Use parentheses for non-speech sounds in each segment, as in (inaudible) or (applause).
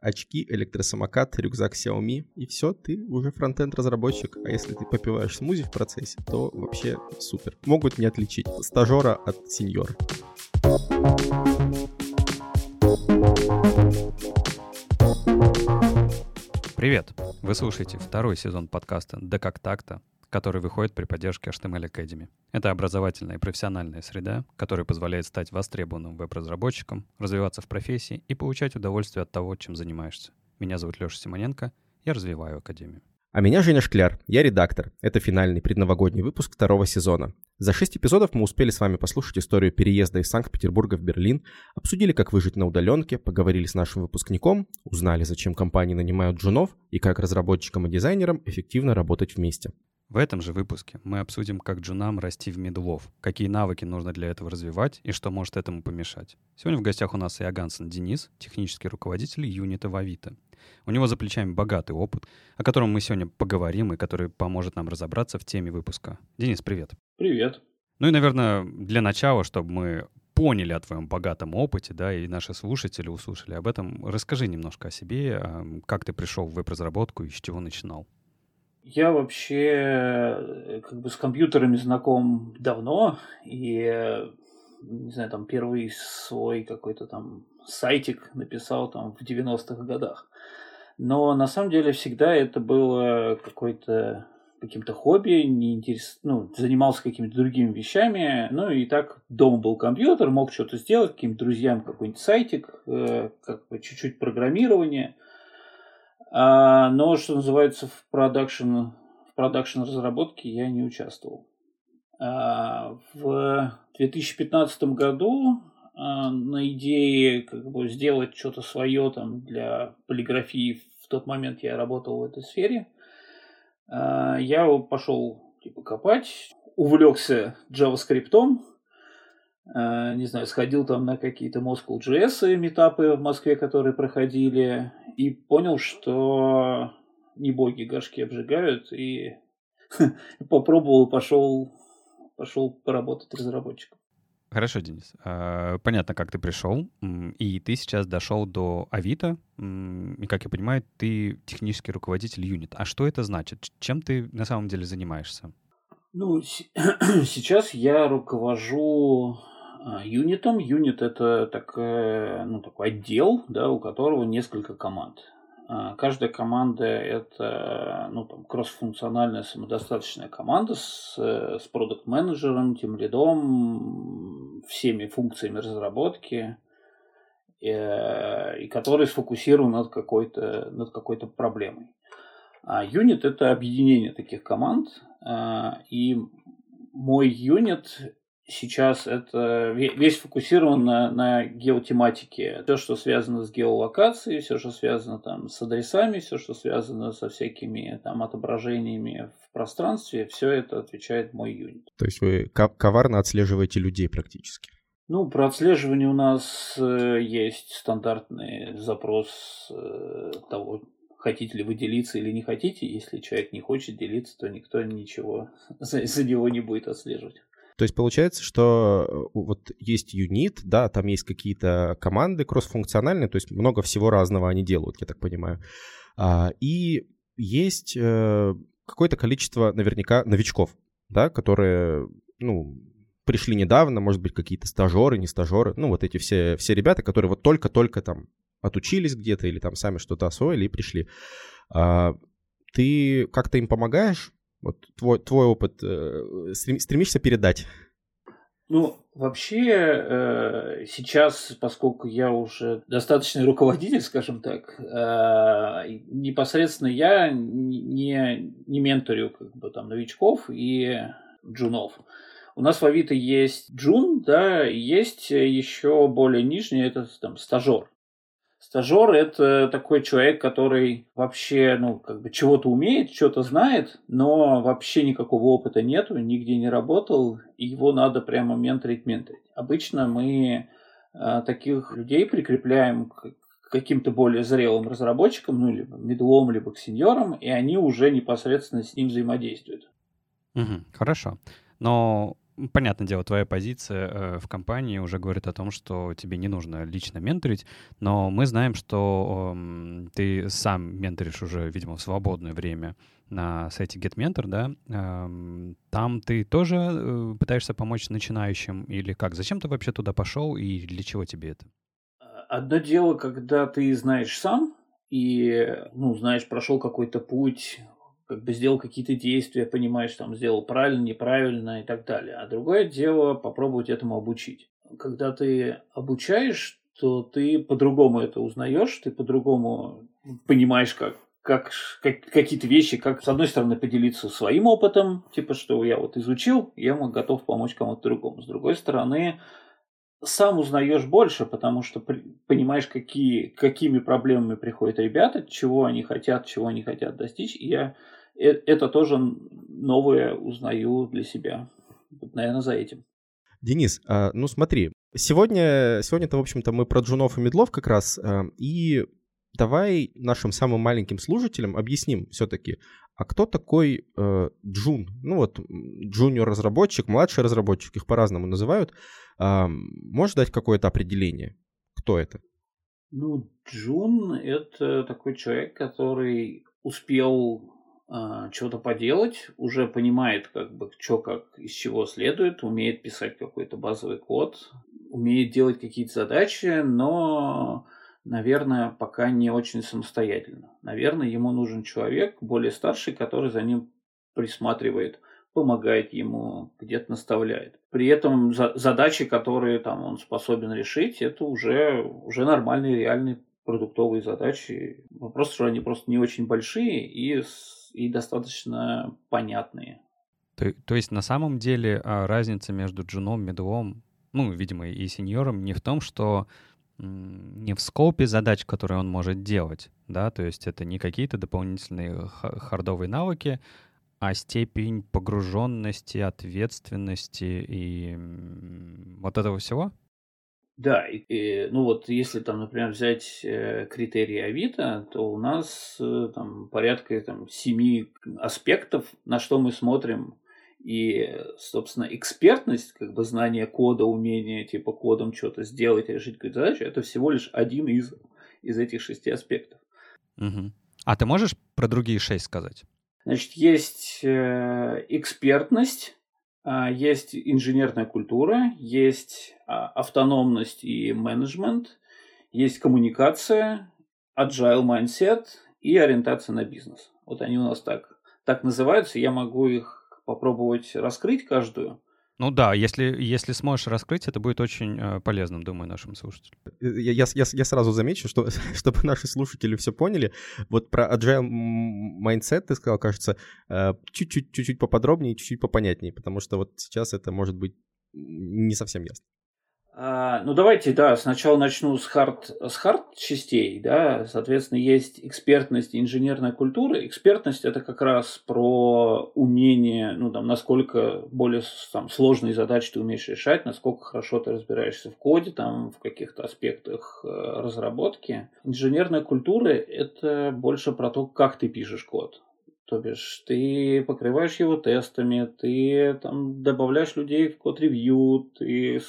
очки, электросамокат, рюкзак Xiaomi, и все, ты уже фронтенд разработчик. А если ты попиваешь смузи в процессе, то вообще супер. Могут не отличить стажера от сеньора. Привет! Вы слушаете второй сезон подкаста «Да как так-то», который выходит при поддержке HTML Academy. Это образовательная и профессиональная среда, которая позволяет стать востребованным веб-разработчиком, развиваться в профессии и получать удовольствие от того, чем занимаешься. Меня зовут Леша Симоненко, я развиваю Академию. А меня Женя Шкляр, я редактор. Это финальный предновогодний выпуск второго сезона. За шесть эпизодов мы успели с вами послушать историю переезда из Санкт-Петербурга в Берлин, обсудили, как выжить на удаленке, поговорили с нашим выпускником, узнали, зачем компании нанимают джунов и как разработчикам и дизайнерам эффективно работать вместе. В этом же выпуске мы обсудим, как джунам расти в медлов, какие навыки нужно для этого развивать и что может этому помешать. Сегодня в гостях у нас Иогансен Денис, технический руководитель юнита в Авито. У него за плечами богатый опыт, о котором мы сегодня поговорим и который поможет нам разобраться в теме выпуска. Денис, привет. Привет. Ну и, наверное, для начала, чтобы мы поняли о твоем богатом опыте, да, и наши слушатели услышали об этом, расскажи немножко о себе, как ты пришел в веб-разработку и с чего начинал. Я вообще э, как бы с компьютерами знаком давно, и, э, не знаю, там первый свой какой-то там сайтик написал там в 90-х годах. Но на самом деле всегда это было какой-то каким-то хобби, не интерес... ну, занимался какими-то другими вещами, ну и так дома был компьютер, мог что-то сделать, каким-то друзьям какой-нибудь сайтик, э, как бы чуть-чуть программирование – а, но, что называется, в продакшн, в продакшн разработке я не участвовал. А, в 2015 году а, на идее как бы сделать что-то свое там для полиграфии, в тот момент я работал в этой сфере, а, я пошел типа копать, увлекся JavaScript, а, не знаю, сходил там на какие-то Moscow.js метапы в Москве, которые проходили, и понял, что не боги горшки обжигают, и (laughs) попробовал пошел, пошел поработать разработчиком. Хорошо, Денис. А, понятно, как ты пришел, и ты сейчас дошел до Авито, и, как я понимаю, ты технический руководитель юнит. А что это значит? Чем ты на самом деле занимаешься? Ну, (clears throat) сейчас я руковожу юнитом. Юнит это так, ну, такой отдел, да, у которого несколько команд. А, каждая команда это ну, там, кросс-функциональная самодостаточная команда с, с продукт-менеджером, тем лидом, всеми функциями разработки, и, э, и который сфокусирован над какой-то, над какой-то проблемой. А юнит это объединение таких команд, и мой юнит сейчас это весь фокусирован на, на геотематике. Все, что связано с геолокацией, все, что связано там с адресами, все, что связано со всякими там отображениями в пространстве, все это отвечает мой юнит. То есть вы коварно отслеживаете людей практически? Ну, про отслеживание у нас э, есть стандартный запрос э, того, хотите ли вы делиться или не хотите. Если человек не хочет делиться, то никто ничего за, за него не будет отслеживать. То есть получается, что э, вот есть юнит, да, там есть какие-то команды кроссфункциональные, то есть много всего разного они делают, я так понимаю. А, и есть э, какое-то количество наверняка новичков, да, которые, ну, пришли недавно, может быть, какие-то стажеры, не стажеры, ну, вот эти все, все ребята, которые вот только-только там отучились где-то или там сами что-то освоили и пришли. А, ты как-то им помогаешь? Вот твой, твой опыт э, стремишься передать? Ну, вообще, э, сейчас, поскольку я уже достаточный руководитель, скажем так, э, непосредственно я не, не менторю как бы, там, новичков и джунов. У нас в Авито есть джун, да, есть еще более нижний, это там стажер. Стажер – это такой человек, который вообще, ну, как бы чего-то умеет, что-то знает, но вообще никакого опыта нету, нигде не работал, и его надо прямо менторить, менторить. Обычно мы э, таких людей прикрепляем к каким-то более зрелым разработчикам, ну, либо медлом, либо к сеньорам, и они уже непосредственно с ним взаимодействуют. Угу, хорошо. Но понятное дело, твоя позиция э, в компании уже говорит о том, что тебе не нужно лично менторить, но мы знаем, что э, ты сам менторишь уже, видимо, в свободное время на сайте GetMentor, да? Э, там ты тоже э, пытаешься помочь начинающим или как? Зачем ты вообще туда пошел и для чего тебе это? Одно дело, когда ты знаешь сам и, ну, знаешь, прошел какой-то путь, как бы сделал какие-то действия, понимаешь, там, сделал правильно, неправильно и так далее. А другое дело попробовать этому обучить. Когда ты обучаешь, то ты по-другому это узнаешь, ты по-другому понимаешь, как, как, как какие-то вещи, как с одной стороны поделиться своим опытом, типа что я вот изучил, я готов помочь кому-то другому. С другой стороны, сам узнаешь больше, потому что понимаешь, какие, какими проблемами приходят ребята, чего они хотят, чего они хотят достичь. И я это тоже новое узнаю для себя. Вот, наверное, за этим. Денис, а, ну смотри, сегодня, сегодня-то, в общем-то, мы про джунов и медлов как раз, а, и давай нашим самым маленьким слушателям объясним все-таки, а кто такой э, джун? Ну вот, джуниор-разработчик, младший разработчик, их по-разному называют. Э, можешь дать какое-то определение? Кто это? Ну, джун — это такой человек, который успел э, что-то поделать, уже понимает, как бы, что как, из чего следует, умеет писать какой-то базовый код, умеет делать какие-то задачи, но наверное, пока не очень самостоятельно. Наверное, ему нужен человек более старший, который за ним присматривает, помогает ему, где-то наставляет. При этом за задачи, которые там он способен решить, это уже, уже нормальные, реальные продуктовые задачи. Вопрос, что они просто не очень большие и, и достаточно понятные. То, то есть на самом деле а, разница между джуном, медлом, ну, видимо, и сеньором не в том, что не в скопе задач, которые он может делать, да, то есть это не какие-то дополнительные хардовые навыки, а степень погруженности, ответственности и вот этого всего? Да, и, и, ну вот если там, например, взять э, критерии Авито, то у нас э, там порядка там, семи аспектов, на что мы смотрим и, собственно, экспертность, как бы знание кода, умение типа кодом что-то сделать, решить какую-то задачу, это всего лишь один из, из этих шести аспектов. Угу. А ты можешь про другие шесть сказать? Значит, есть э, экспертность, есть инженерная культура, есть э, автономность и менеджмент, есть коммуникация, agile mindset и ориентация на бизнес. Вот они у нас так, так называются, я могу их попробовать раскрыть каждую. Ну да, если, если сможешь раскрыть, это будет очень э, полезным, думаю, нашим слушателям. Э, я, я, я, сразу замечу, что, (laughs) чтобы наши слушатели все поняли, вот про agile mindset ты сказал, кажется, э, чуть-чуть, чуть-чуть поподробнее, чуть-чуть попонятнее, потому что вот сейчас это может быть не совсем ясно. А, ну, давайте, да, сначала начну с хард, с хард частей, да, соответственно, есть экспертность и инженерная культура. Экспертность – это как раз про умение, ну, там, насколько более там, сложные задачи ты умеешь решать, насколько хорошо ты разбираешься в коде, там, в каких-то аспектах э, разработки. Инженерная культура – это больше про то, как ты пишешь код. То бишь, ты покрываешь его тестами, ты там добавляешь людей в код-ревью, ты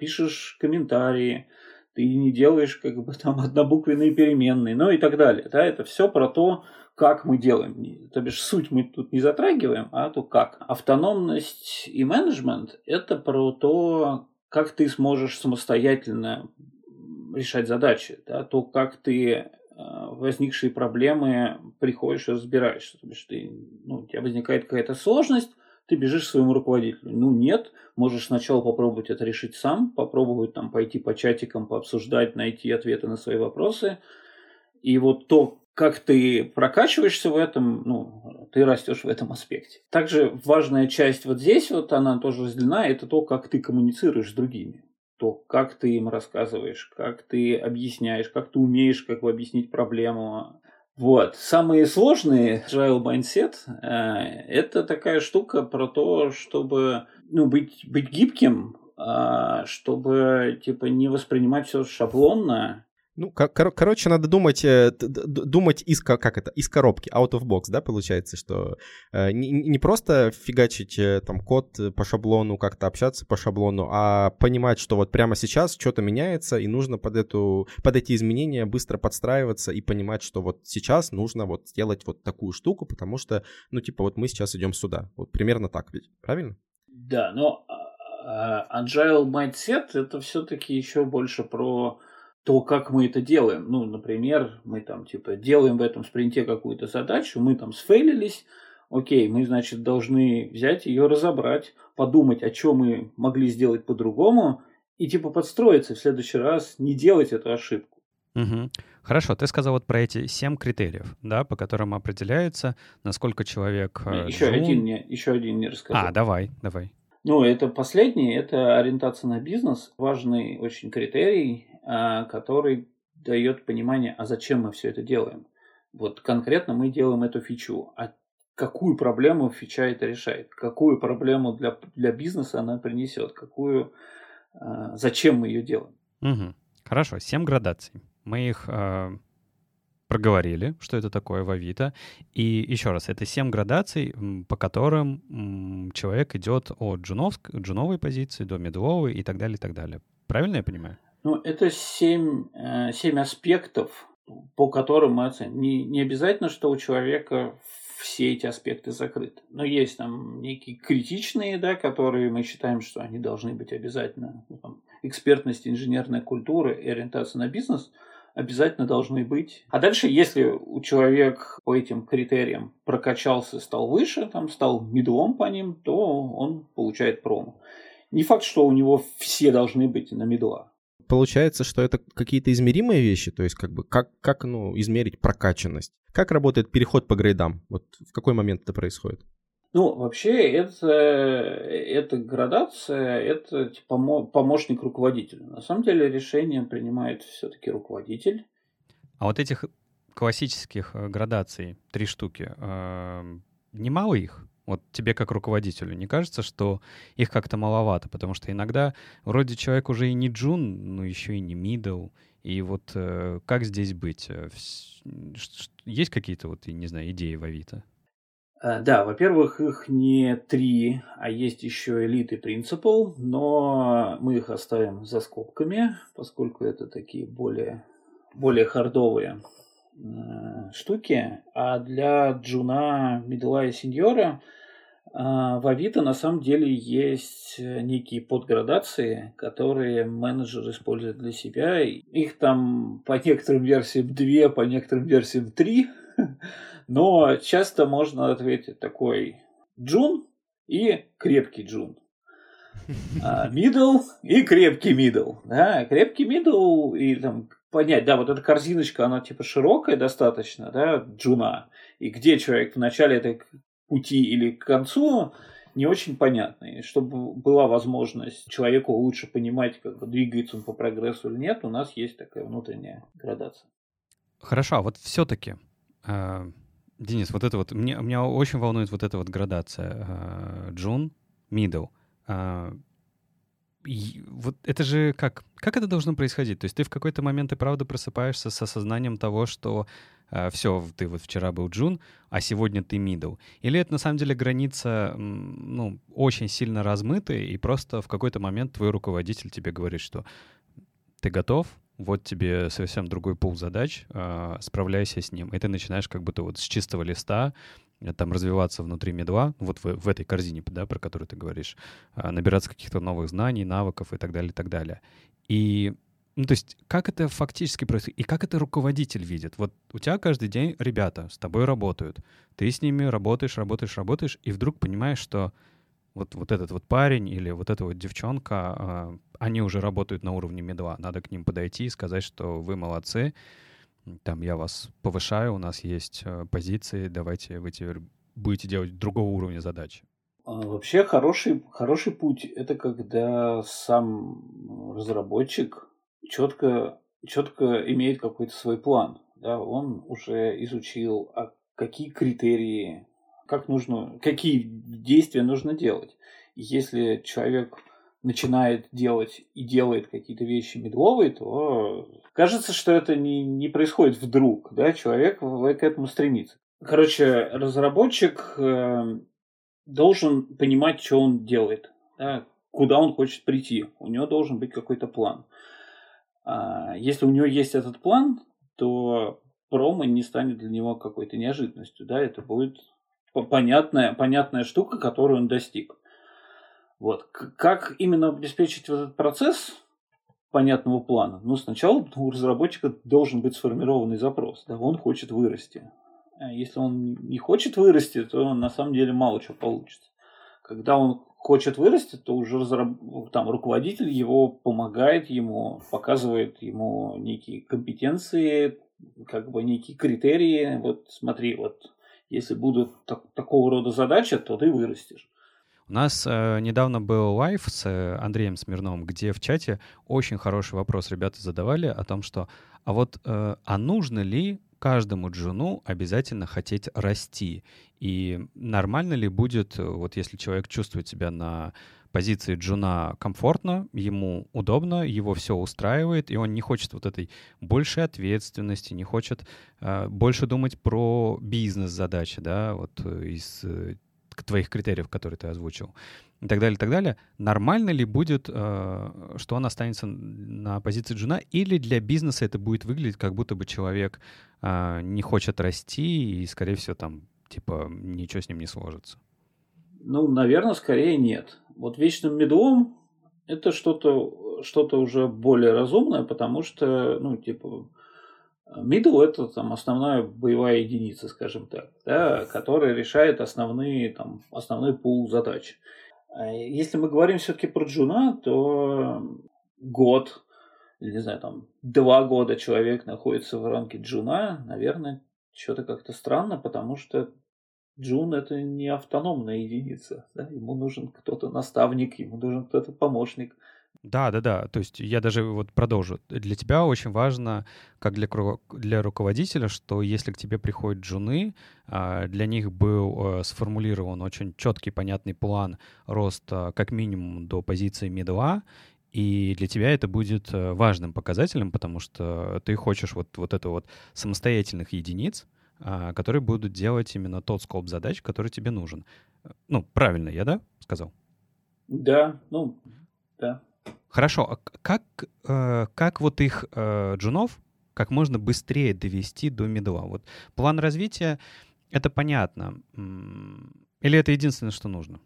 пишешь комментарии, ты не делаешь как бы там (laughs) однобуквенные переменные, ну и так далее. Да, это все про то, как мы делаем. То бишь, суть мы тут не затрагиваем, а то как. Автономность и менеджмент – это про то, как ты сможешь самостоятельно решать задачи, да, то, как ты возникшие проблемы приходишь и разбираешься. То есть ты, ну, у тебя возникает какая-то сложность, ты бежишь к своему руководителю. Ну нет, можешь сначала попробовать это решить сам, попробовать там пойти по чатикам, пообсуждать, найти ответы на свои вопросы. И вот то, как ты прокачиваешься в этом, ну, ты растешь в этом аспекте. Также важная часть вот здесь, вот она тоже разделена, это то, как ты коммуницируешь с другими то как ты им рассказываешь, как ты объясняешь, как ты умеешь как бы объяснить проблему. Вот. Самые сложные agile mindset э, это такая штука про то, чтобы ну, быть, быть гибким, э, чтобы типа не воспринимать все шаблонно, Ну, кор- короче, надо думать, э, думать из, как это, из коробки, out of box, да, получается, что э, не, не просто фигачить э, там код по шаблону, как-то общаться по шаблону, а понимать, что вот прямо сейчас что-то меняется, и нужно под, эту, под эти изменения быстро подстраиваться и понимать, что вот сейчас нужно вот сделать вот такую штуку, потому что, ну, типа, вот мы сейчас идем сюда. Вот примерно так ведь, правильно? Да, но а, а, Agile Mindset это все-таки еще больше про то, как мы это делаем. Ну, например, мы там типа делаем в этом спринте какую-то задачу, мы там сфейлились, окей, мы, значит, должны взять ее, разобрать, подумать, о чем мы могли сделать по-другому, и типа подстроиться в следующий раз, не делать эту ошибку. Угу. Хорошо, ты сказал вот про эти семь критериев, да, по которым определяется, насколько человек... Еще жун... один не, еще один не рассказал. А, давай, давай. Ну, это последний, это ориентация на бизнес, важный очень критерий, который дает понимание, а зачем мы все это делаем. Вот конкретно мы делаем эту фичу, а какую проблему фича это решает, какую проблему для, для бизнеса она принесет, какую, а, зачем мы ее делаем. Угу. Хорошо, семь градаций. Мы их э, проговорили, что это такое в Авито. И еще раз, это семь градаций, по которым человек идет от джуновск, джуновой позиции до медловой и так далее, и так далее. Правильно я понимаю? Ну, это семь, э, семь аспектов, по которым мы оценим. Не, не обязательно, что у человека все эти аспекты закрыты. Но есть там некие критичные, да, которые мы считаем, что они должны быть обязательно. Ну, там, экспертность, инженерная культура и ориентация на бизнес – обязательно должны быть. А дальше, если у человека по этим критериям прокачался, стал выше, там, стал медлом по ним, то он получает промо. Не факт, что у него все должны быть на медла. Получается, что это какие-то измеримые вещи, то есть как бы как, как ну, измерить прокачанность? Как работает переход по грейдам? Вот в какой момент это происходит? Ну, вообще, это, это градация, это типа, помощник руководителя. На самом деле решение принимает все-таки руководитель. А вот этих классических э, градаций, три штуки, э, немало их? Вот тебе как руководителю не кажется, что их как-то маловато? Потому что иногда вроде человек уже и не джун, но еще и не мидл. И вот э, как здесь быть? Э, есть какие-то вот, не знаю, идеи в Авито? Э, да, во-первых, их не три, а есть еще элиты принципал, но мы их оставим за скобками, поскольку это такие более, более hard овые э, штуки. А для джуна, middle а и senior а в Авито на самом деле есть некие подградации, которые менеджер использует для себя. Их там по некоторым версиям две, по некоторым версиям три. (laughs) Но часто можно ответить такой джун и крепкий джун. (laughs) Middle и крепкий middle. Да, крепкий middle и там понять, да, вот эта корзиночка, она типа широкая достаточно, да, джуна. И где человек в начале этой пути или к концу, не очень понятно. И чтобы была возможность человеку лучше понимать, как двигается он по прогрессу или нет, у нас есть такая внутренняя градация. Хорошо, а вот все-таки э, Денис, вот это вот, мне, меня очень волнует вот эта вот градация. Джун, middle. А, вот это же как? Как это должно происходить? То есть ты в какой-то момент и правда просыпаешься с осознанием того, что э, все, ты вот вчера был Джун, а сегодня ты middle. Или это на самом деле граница, ну, очень сильно размытая, и просто в какой-то момент твой руководитель тебе говорит, что ты готов, вот тебе совсем другой пул задач, э, справляйся с ним. И ты начинаешь как будто вот с чистого листа э, там развиваться внутри медла, вот в, в этой корзине, да, про которую ты говоришь, э, набираться каких-то новых знаний, навыков и так далее, и так далее. И ну, то есть, как это фактически происходит? И как это руководитель видит? Вот у тебя каждый день ребята с тобой работают. Ты с ними работаешь, работаешь, работаешь, и вдруг понимаешь, что вот, вот этот вот парень или вот эта вот девчонка, а, они уже работают на уровне медла. Надо к ним подойти и сказать, что вы молодцы, там я вас повышаю, у нас есть э, позиции, давайте вы теперь будете делать другого уровня задачи. А, вообще хороший, хороший путь – это когда сам разработчик четко, четко имеет какой-то свой план. Да? Он уже изучил, а какие критерии как нужно, какие действия нужно делать. Если человек начинает делать и делает какие-то вещи медловые, то кажется, что это не, не происходит вдруг, да, человек к этому стремится. Короче, разработчик э, должен понимать, что он делает, да, куда он хочет прийти. У него должен быть какой-то план. А если у него есть этот план, то промо не станет для него какой-то неожиданностью, да, это будет понятная, понятная штука, которую он достиг. Вот. Как именно обеспечить вот этот процесс понятного плана? Ну, сначала у разработчика должен быть сформированный запрос. Да, он хочет вырасти. А если он не хочет вырасти, то на самом деле мало чего получится. Когда он хочет вырасти, то уже разраб... там руководитель его помогает ему, показывает ему некие компетенции, как бы некие критерии. Вот смотри, вот если будут так, такого рода задачи, то ты вырастешь. У нас э, недавно был live с э, Андреем Смирновым, где в чате очень хороший вопрос ребята задавали о том, что а вот э, а нужно ли каждому джуну обязательно хотеть расти? И нормально ли будет, э, вот если человек чувствует себя на позиции джуна комфортно, ему удобно, его все устраивает, и он не хочет вот этой большей ответственности, не хочет э, больше думать про бизнес-задачи, да, вот э, из э, твоих критериев, которые ты озвучил, и так далее, и так далее, нормально ли будет, э, что он останется на позиции джуна, или для бизнеса это будет выглядеть, как будто бы человек э, не хочет расти, и, скорее всего, там, типа, ничего с ним не сложится? Ну, наверное, скорее нет. Вот вечным медлом это что-то что уже более разумное, потому что, ну, типа, Middle это там основная боевая единица, скажем так, да, которая решает основные, там, основной пул задач. А если мы говорим все-таки про джуна, то год, или, не знаю, там, два года человек находится в рамке джуна, наверное, что-то как-то странно, потому что джун это не автономная единица. Да? Ему нужен кто-то наставник, ему нужен кто-то помощник – да, да, да. То есть я даже вот продолжу. Для тебя очень важно, как для, для руководителя, что если к тебе приходят джуны, а, для них был э, сформулирован очень четкий, понятный план роста как минимум до позиции медла, и для тебя это будет э, важным показателем, потому что ты хочешь вот, вот это вот самостоятельных единиц, а, которые будут делать именно тот скоп задач, который тебе нужен. Ну, правильно я, да, сказал? Да, ну, да. Хорошо, а как, э, как вот их э, джунов как можно быстрее довести до медла? Вот план развития — это понятно. Или это единственное, что нужно?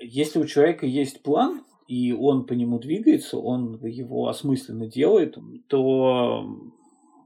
Если у человека есть план, и он по нему двигается, он его осмысленно делает, то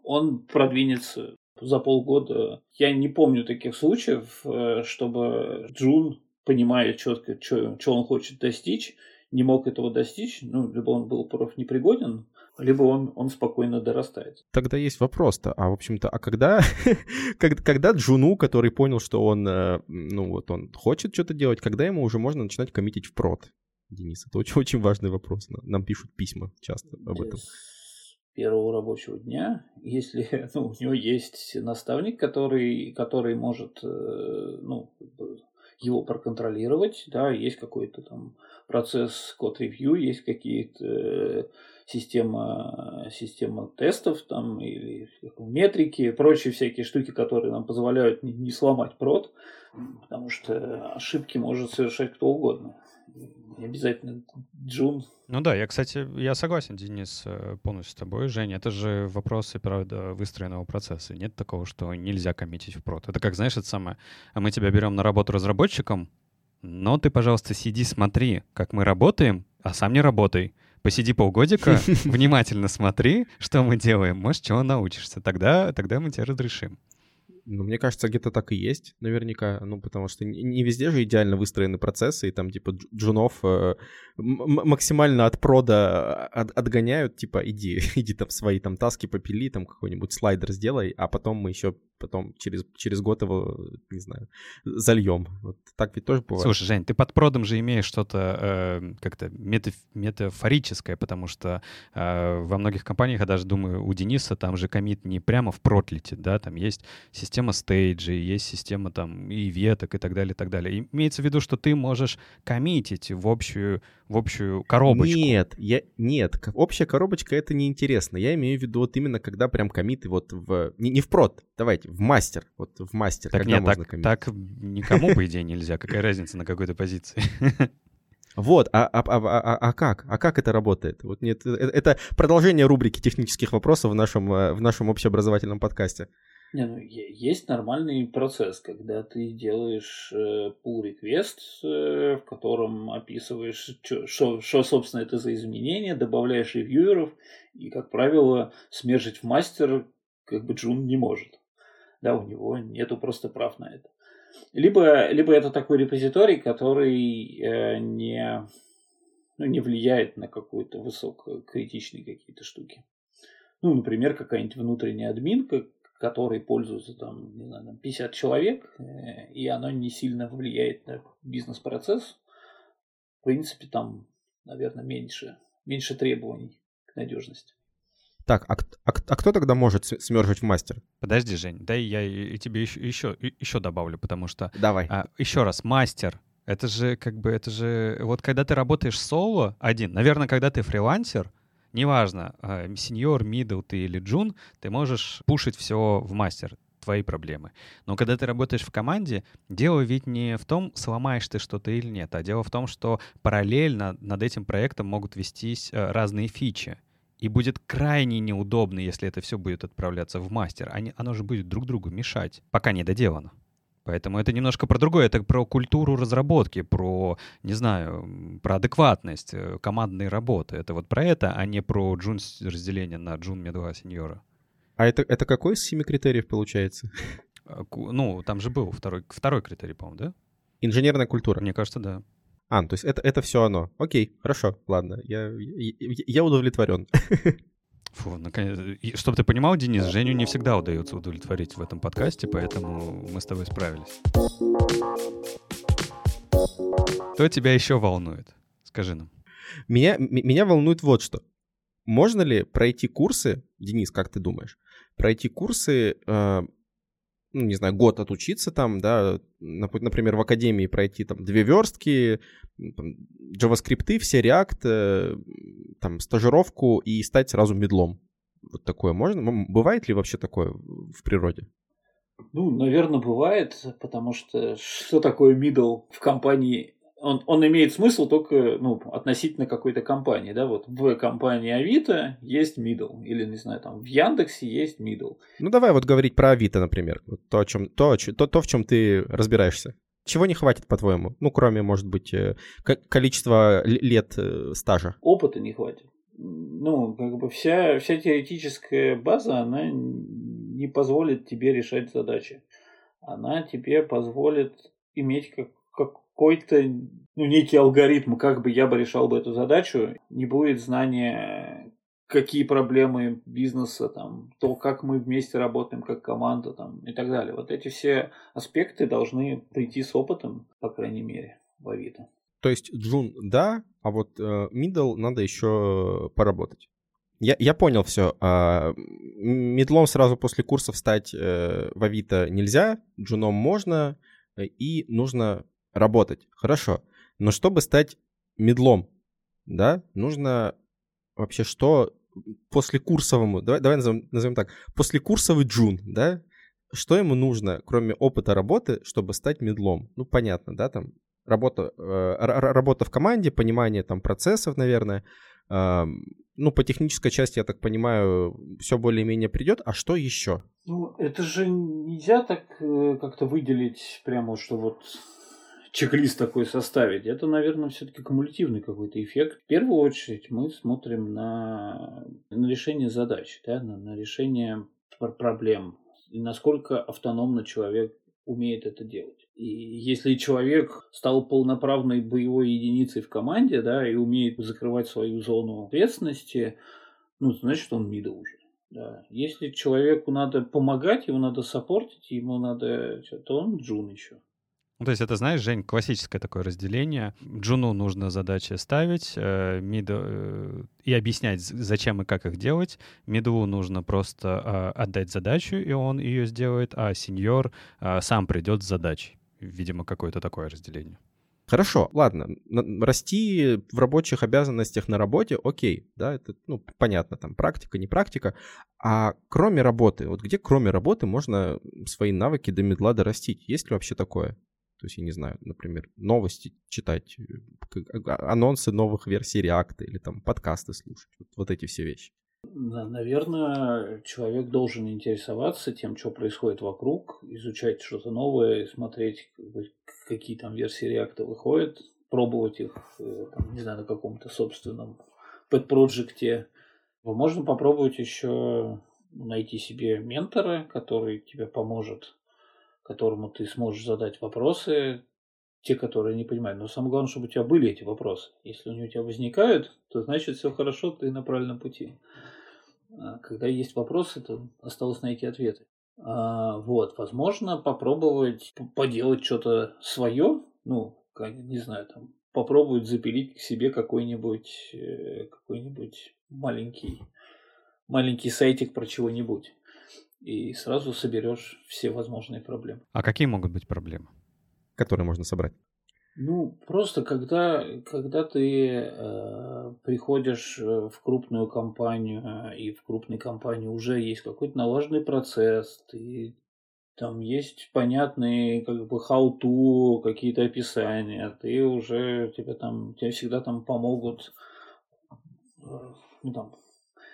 он продвинется за полгода. Я не помню таких случаев, э, чтобы Джун, понимая четко, что, он хочет достичь, не мог этого достичь, ну, либо он был профнепригоден, либо он, он спокойно дорастает. Тогда есть вопрос-то, а в общем-то, а когда, (laughs) когда Джуну, который понял, что он, э, ну вот он хочет что-то делать, когда ему уже можно начинать коммитить в прод? Денис, это очень, очень важный вопрос. Нам пишут письма часто об этом. С первого рабочего дня, если (laughs) ну, у него есть наставник, который, который может э, ну, его проконтролировать, да, есть какой-то там процесс код-ревью, есть какие-то э, система, система тестов там или метрики, прочие всякие штуки, которые нам позволяют не, не сломать прод, потому что ошибки может совершать кто угодно. Не обязательно Джун. Ну да, я, кстати, я согласен, Денис, э, полностью с тобой, Женя. Это же вопросы, правда, выстроенного процесса. Нет такого, что нельзя коммитить в прод. Это как, знаешь, это самое. А мы тебя берем на работу разработчиком, но ты, пожалуйста, сиди, смотри, как мы работаем, а сам не работай. Посиди полгодика, (laughs) внимательно смотри, что мы делаем. Может, чего научишься. Тогда, тогда мы тебе разрешим. Ну, мне кажется, где-то так и есть, наверняка. Ну, потому что не везде же идеально выстроены процессы, и там, типа, джунов э, максимально от прода от, отгоняют, типа, иди, (laughs) иди там свои там таски попили, там какой-нибудь слайдер сделай, а потом мы еще потом через, через год его, не знаю, зальем. Вот так ведь тоже бывает. Слушай, Жень, ты под продом же имеешь что-то э, как-то мета, метафорическое, потому что э, во многих компаниях, я даже думаю, у Дениса там же комит не прямо в прод летит, да, там есть система система стейджей, есть система там и веток и так далее, и так далее. Имеется в виду, что ты можешь коммитить в общую, в общую коробочку. Нет, я, нет, общая коробочка это неинтересно. Я имею в виду вот именно когда прям комиты вот в... Не, не в прод, давайте, в мастер. Вот в мастер. Так когда нет, можно так, коммитить? так никому, по идее, нельзя. Какая разница на какой-то позиции? Вот, а, а, а, а, а как? А как это работает? Вот нет, это, это продолжение рубрики технических вопросов в нашем, э, в нашем общеобразовательном подкасте. Не, ну, есть нормальный процесс, когда ты делаешь э, pull request, э, в котором описываешь, что, собственно, это за изменения, добавляешь ревьюеров, и, как правило, смержить в мастер как бы Джун не может. Да, у него нету просто прав на это. Либо, либо это такой репозиторий, который э, не, ну, не влияет на какую-то высококритичные какие-то штуки. Ну, например, какая-нибудь внутренняя админка, которой пользуются там, не знаю, там 50 человек, э, и оно не сильно влияет на бизнес-процесс. В принципе, там, наверное, меньше, меньше требований к надежности. Так, а, а, а кто тогда может смержить в мастер? Подожди, Жень, дай я и тебе еще, еще, еще добавлю, потому что... Давай. А, еще раз, мастер. Это же как бы, это же... Вот когда ты работаешь соло один, наверное, когда ты фрилансер, неважно, а, сеньор, мидл ты или джун, ты можешь пушить все в мастер твои проблемы. Но когда ты работаешь в команде, дело ведь не в том, сломаешь ты что-то или нет, а дело в том, что параллельно над этим проектом могут вестись э, разные фичи. И будет крайне неудобно, если это все будет отправляться в мастер. Они, оно же будет друг другу мешать, пока не доделано. Поэтому это немножко про другое. Это про культуру разработки, про, не знаю, про адекватность э, командной работы. Это вот про это, а не про джун разделение на джун, медла, сеньора. А это, это какой из семи критериев получается? А, ну, там же был второй, второй критерий, по-моему, да? Инженерная культура. Мне кажется, да. А, ну, то есть это, это все оно. Окей, хорошо, ладно, я, я, я удовлетворен. (laughs) Фу, наконец. Чтобы ты понимал, Денис, Женю не всегда удается удовлетворить в этом подкасте, поэтому мы с тобой справились. Что тебя еще волнует? Скажи нам. Меня, меня волнует вот что. Можно ли пройти курсы, Денис, как ты думаешь, пройти курсы э, ну, не знаю, год отучиться там, да, например, в академии пройти там две верстки, там, JavaScript, все React, э, там, стажировку и стать сразу медлом. Вот такое можно? Бывает ли вообще такое в природе? Ну, наверное, бывает, потому что что такое middle в компании он, он имеет смысл только ну, относительно какой-то компании. Да? Вот в компании Авито есть middle. Или, не знаю, там в Яндексе есть middle. Ну, давай вот говорить про Авито, например. Вот то, о чем, то, то, то, в чем ты разбираешься. Чего не хватит, по-твоему? Ну, кроме, может быть, э, количества лет э, стажа. Опыта не хватит. Ну, как бы вся, вся теоретическая база, она не позволит тебе решать задачи. Она тебе позволит иметь как, как, какой-то ну, некий алгоритм, как бы я бы решал бы эту задачу, не будет знания, какие проблемы бизнеса, там, то, как мы вместе работаем как команда там, и так далее. Вот эти все аспекты должны прийти с опытом, по крайней мере, в Авито. То есть Джун, да, а вот э, Middle надо еще поработать. Я, я понял все. А, middle ом сразу после курсов стать э, в Авито нельзя, джуном можно, э, и нужно работать. Хорошо. Но чтобы стать middle ом, да, нужно вообще что после курсовому, давай, давай назовем, назовем так, после курсовый джун, да, что ему нужно, кроме опыта работы, чтобы стать middle ом? Ну, понятно, да, там работа, э, работа в команде, понимание там процессов, наверное. Э, ну, по технической части, я так понимаю, все более-менее придет. А что еще? Ну, это же нельзя так э, как-то выделить прямо, что вот чек-лист такой составить, это, наверное, все-таки кумулятивный какой-то эффект. В первую очередь мы смотрим на, на решение задач, да, на, на решение проблем, и насколько автономно человек умеет это делать. И если человек стал полноправной боевой единицей в команде, да, и умеет закрывать свою зону ответственности, ну, значит, он мидл уже. Да. Если человеку надо помогать, его надо саппортить, ему надо, то он джун еще. Ну, то есть это, знаешь, Жень, классическое такое разделение. Джуну нужно задачи ставить э, мид, э, и объяснять, зачем и как их делать. Мидлу нужно просто э, отдать задачу, и он ее сделает, а сеньор э, сам придет с задачей. Видимо, какое-то такое разделение. Хорошо, ладно, расти в рабочих обязанностях на работе, окей, да, это, ну, понятно, там, практика, не практика, а кроме работы, вот где кроме работы можно свои навыки до медла дорастить? Есть ли вообще такое? То есть, я не знаю, например, новости читать, э, а, анонсы новых версий React или там подкасты слушать, вот, вот эти все вещи. Наверное, человек должен интересоваться тем, что происходит вокруг, изучать что-то новое, смотреть, какие там версии React выходят, пробовать их, э, там, не знаю, на каком-то собственном пэт-проекте. Можно попробовать еще найти себе ментора, который тебе поможет которому ты сможешь задать вопросы, те, которые не понимают. Но самое главное, чтобы у тебя были эти вопросы. Если они у тебя возникают, то значит все хорошо, ты на правильном пути. А когда есть вопросы, то осталось найти ответы. А, вот, возможно, попробовать поделать что-то свое, ну, не знаю, там, попробовать запилить к себе какой-нибудь э, какой-нибудь маленький маленький сайтик про чего-нибудь и сразу соберешь все возможные проблемы. А какие могут быть проблемы? Которые можно собрать? Ну, просто когда, когда ты э, приходишь э, в крупную компанию, э, и в крупной компании уже есть какой-то налаженный процесс, ты, там есть понятные как бы how-to, какие-то описания, ты уже, тебе там, тебе всегда там помогут э, ну, там,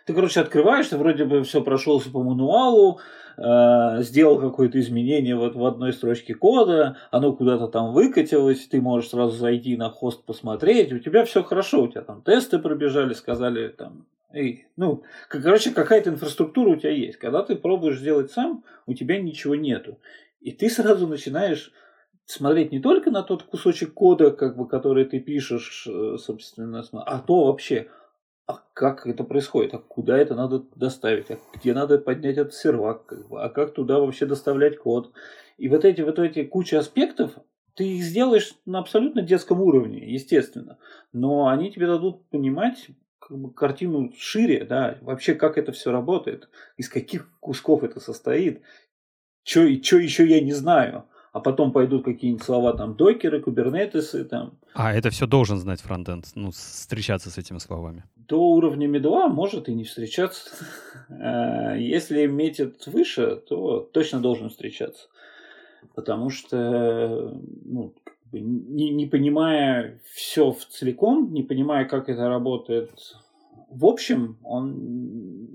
ты, короче, открываешь, ты вроде бы все прошелся по мануалу, э, сделал какое-то изменение вот в одной строчке кода, оно куда-то там выкатилось, ты можешь сразу зайти на хост посмотреть, у тебя все хорошо, у тебя там тесты пробежали, сказали там, Эй, ну, короче, какая-то инфраструктура у тебя есть. Когда ты пробуешь сделать сам, у тебя ничего нету. И ты сразу начинаешь смотреть не только на тот кусочек кода, как бы, который ты пишешь, э, собственно, а то вообще, а как это происходит, а куда это надо доставить, а где надо поднять этот сервак, как бы, а как туда вообще доставлять код. И вот эти вот эти куча аспектов, ты их сделаешь на абсолютно детском уровне, естественно, но они тебе дадут понимать как бы, картину шире, да, вообще как это все работает, из каких кусков это состоит, что еще я не знаю а потом пойдут какие-нибудь слова там докеры, кубернетесы там. А это все должен знать фронтенд, ну, встречаться с этими словами. До уровня медла может и не встречаться. (laughs) Э, если метит выше, то точно должен встречаться. Потому что, ну, не, не понимая все в целиком, не понимая, как это работает в общем, он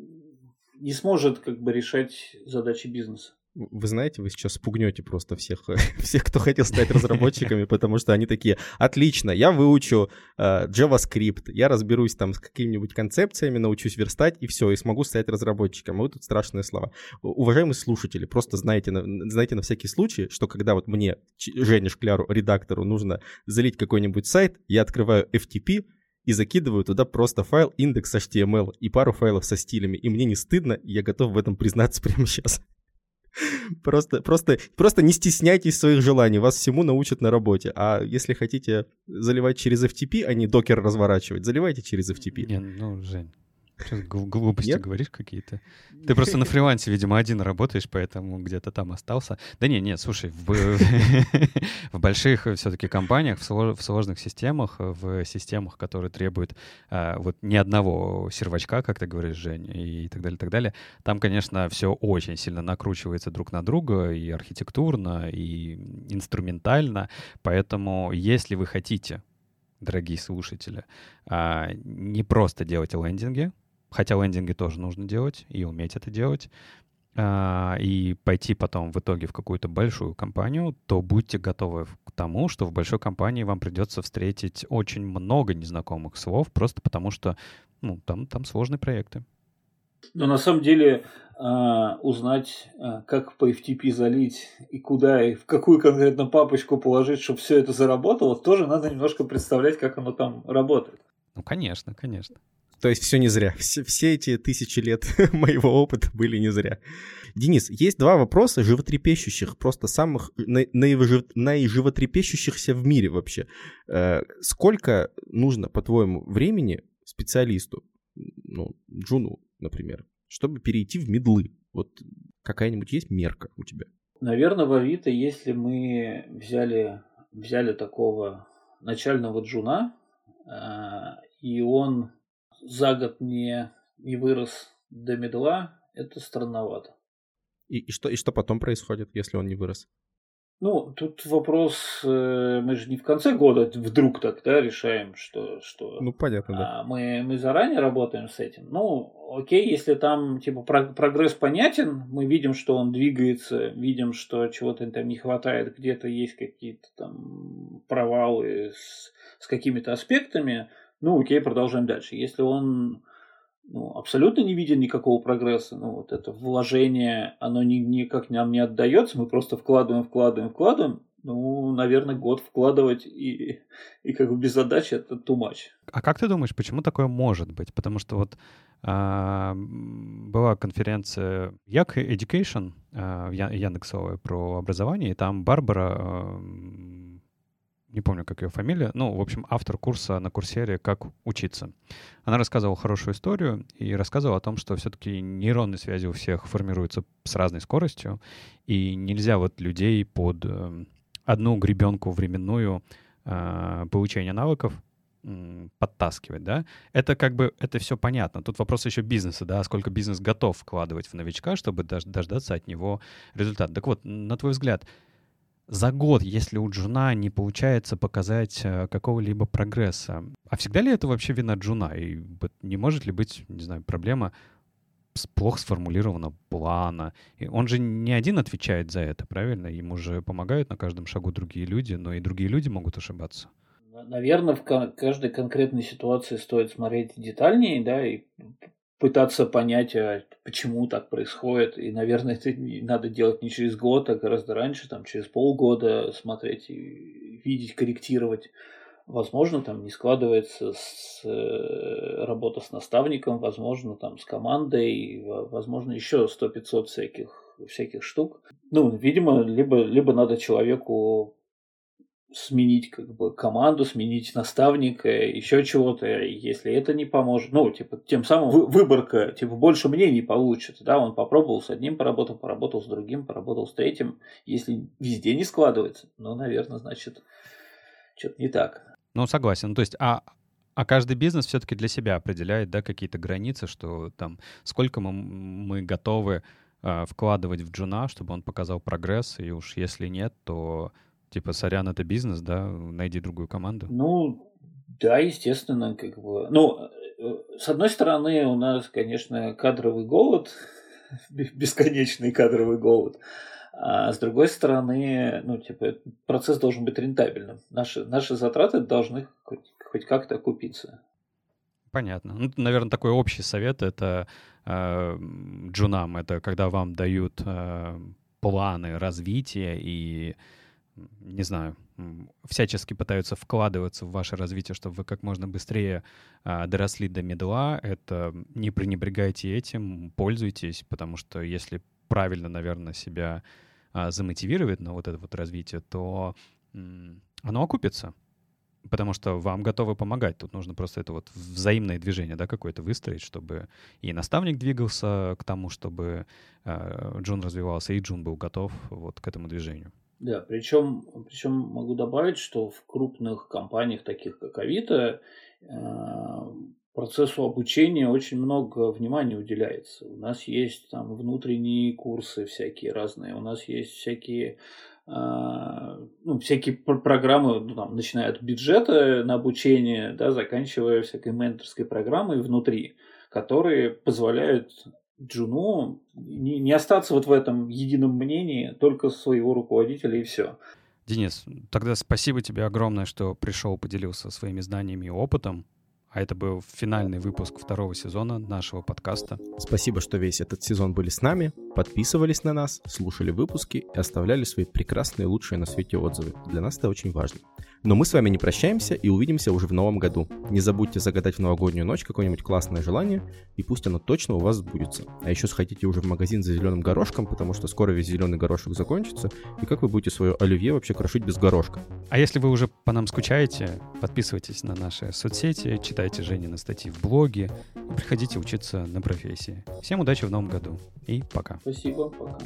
не сможет как бы решать задачи бизнеса. Вы знаете, вы сейчас спугнете просто всех, (laughs) всех, кто хотел стать разработчиками, потому что они такие, отлично, я выучу э, JavaScript, я разберусь там с какими-нибудь концепциями, научусь верстать, и все, и смогу стать разработчиком. Вы тут страшные слова. Уважаемые слушатели, просто знаете на, знаете на всякий случай, что когда вот мне, Жене Шкляру, редактору, нужно залить какой-нибудь сайт, я открываю FTP, и закидываю туда просто файл index.html и пару файлов со стилями. И мне не стыдно, и я готов в этом признаться прямо сейчас. Просто, просто, просто не стесняйтесь своих желаний, вас всему научат на работе. А если хотите заливать через FTP, а не докер разворачивать, заливайте через FTP. Не, ну, Жень, Сейчас глупости Нет? говоришь какие-то. Ты просто на фрилансе, видимо, один работаешь, поэтому где-то там остался. Да не, нет, слушай, в, (laughs) в больших все-таки компаниях, в, слож, в сложных системах, в системах, которые требуют а, вот ни одного сервачка, как ты говоришь, Жень, и так далее, так далее, там, конечно, все очень сильно накручивается друг на друга и архитектурно, и инструментально. Поэтому, если вы хотите дорогие слушатели, а, не просто делать лендинги, хотя лендинги тоже нужно делать и уметь это делать, а, и пойти потом в итоге в какую-то большую компанию, то будьте готовы к тому, что в большой компании вам придется встретить очень много незнакомых слов, просто потому что ну, там, там сложные проекты. Но на самом деле э, узнать, э, как по FTP залить и куда, и в какую конкретно папочку положить, чтобы все это заработало, тоже надо немножко представлять, как оно там работает. Ну, конечно, конечно. То есть все не зря. Все, все эти тысячи лет (laughs) моего опыта были не зря. Денис, есть два вопроса животрепещущих, просто самых наиживотрепещущихся в мире вообще. Э, сколько нужно, по-твоему, времени специалисту, ну, Джуну, например, чтобы перейти в медлы? Вот какая-нибудь есть мерка у тебя? Наверное, в Авито, если мы взяли, взяли такого начального джуна, э, и он за год не, не вырос до медла, это странновато. И, и, что, и что потом происходит, если он не вырос? Ну, тут вопрос, э, мы же не в конце года вдруг так, да, решаем, что... что ну, понятно, да. А мы, мы заранее работаем с этим. Ну, окей, если там, типа, прогресс понятен, мы видим, что он двигается, видим, что чего-то там не хватает, где-то есть какие-то там провалы с, с какими-то аспектами, ну, окей, продолжаем дальше. Если он ну, абсолютно не виден никакого прогресса, ну, вот это вложение, оно ни, никак нам не отдается, мы просто вкладываем, вкладываем, вкладываем, ну, наверное, год вкладывать и, и как бы без задачи это too much. А как ты думаешь, почему такое может быть? Потому что вот а, была конференция Як Education а, Яндексовая про образование, и там Барбара а, не помню, как ее фамилия, ну, в общем, автор курса на курсере «Как учиться». Она рассказывала хорошую историю и рассказывала о том, что все-таки нейронные связи у всех формируются с разной скоростью, и нельзя вот людей под э, одну гребенку временную э, получения навыков подтаскивать, да, это как бы, это все понятно. Тут вопрос еще бизнеса, да, сколько бизнес готов вкладывать в новичка, чтобы дождаться от него результата. Так вот, на твой взгляд, за год, если у Джуна не получается показать э, какого-либо прогресса. А всегда ли это вообще вина Джуна? И не может ли быть, не знаю, проблема с плохо сформулированного плана? И он же не один отвечает за это, правильно? Ему же помогают на каждом шагу другие люди, но и другие люди могут ошибаться. Наверное, в каждой конкретной ситуации стоит смотреть детальнее, да, и пытаться понять, а почему так происходит. И, наверное, это надо делать не через год, а гораздо раньше, там, через полгода смотреть и видеть, корректировать. Возможно, там не складывается с, э, работа с наставником, возможно, там с командой, возможно, еще 100-500 всяких, всяких штук. Ну, видимо, либо, либо надо человеку сменить как бы команду, сменить наставника, еще чего-то, если это не поможет, ну, типа, тем самым выборка, типа, больше мнений получится, да, он попробовал с одним, поработал, поработал с другим, поработал с третьим, если везде не складывается, ну, наверное, значит, что-то не так. Ну, согласен, ну, то есть, а, а каждый бизнес все-таки для себя определяет, да, какие-то границы, что там, сколько мы, мы готовы э, вкладывать в джуна, чтобы он показал прогресс, и уж если нет, то Типа, сорян, это бизнес, да, найди другую команду. Ну, да, естественно, как бы. Ну, э, с одной стороны, у нас, конечно, кадровый голод, (laughs) бесконечный кадровый голод. А с другой стороны, ну, типа, процесс должен быть рентабельным. Наши, наши затраты должны хоть, хоть как-то окупиться. Понятно. Ну, наверное, такой общий совет это э, джунам, это когда вам дают э, планы развития и не знаю, всячески пытаются вкладываться в ваше развитие, чтобы вы как можно быстрее а, доросли до медла, это не пренебрегайте этим, пользуйтесь, потому что если правильно, наверное, себя а, замотивировать на вот это вот развитие, то оно окупится. Потому что вам готовы помогать. Тут нужно просто это вот взаимное движение, да, какое-то выстроить, чтобы и наставник двигался к тому, чтобы э, Джун развивался, и Джун был готов вот к этому движению. Да, причем, причем могу добавить, что в крупных компаниях, таких как Авито, э, процессу обучения очень много внимания уделяется. У нас есть там внутренние курсы всякие разные, у нас есть всякие э, ну, всякие программы, ну, там, начиная от бюджета на обучение, да, заканчивая всякой менторской программой внутри, которые позволяют Джуну не, не остаться вот в этом едином мнении, только своего руководителя и все. Денис, тогда спасибо тебе огромное, что пришел, поделился своими знаниями и опытом. А это был финальный выпуск второго сезона нашего подкаста. Спасибо, что весь этот сезон были с нами, подписывались на нас, слушали выпуски и оставляли свои прекрасные, лучшие на свете отзывы. Для нас это очень важно. Но мы с вами не прощаемся и увидимся уже в новом году. Не забудьте загадать в новогоднюю ночь какое-нибудь классное желание, и пусть оно точно у вас сбудется. А еще сходите уже в магазин за зеленым горошком, потому что скоро весь зеленый горошек закончится, и как вы будете свое оливье вообще крошить без горошка. А если вы уже по нам скучаете, подписывайтесь на наши соцсети, читайте Женины статьи в блоге и приходите учиться на профессии. Всем удачи в новом году и пока. Спасибо, пока.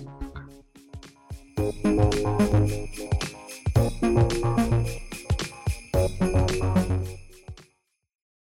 Thank Música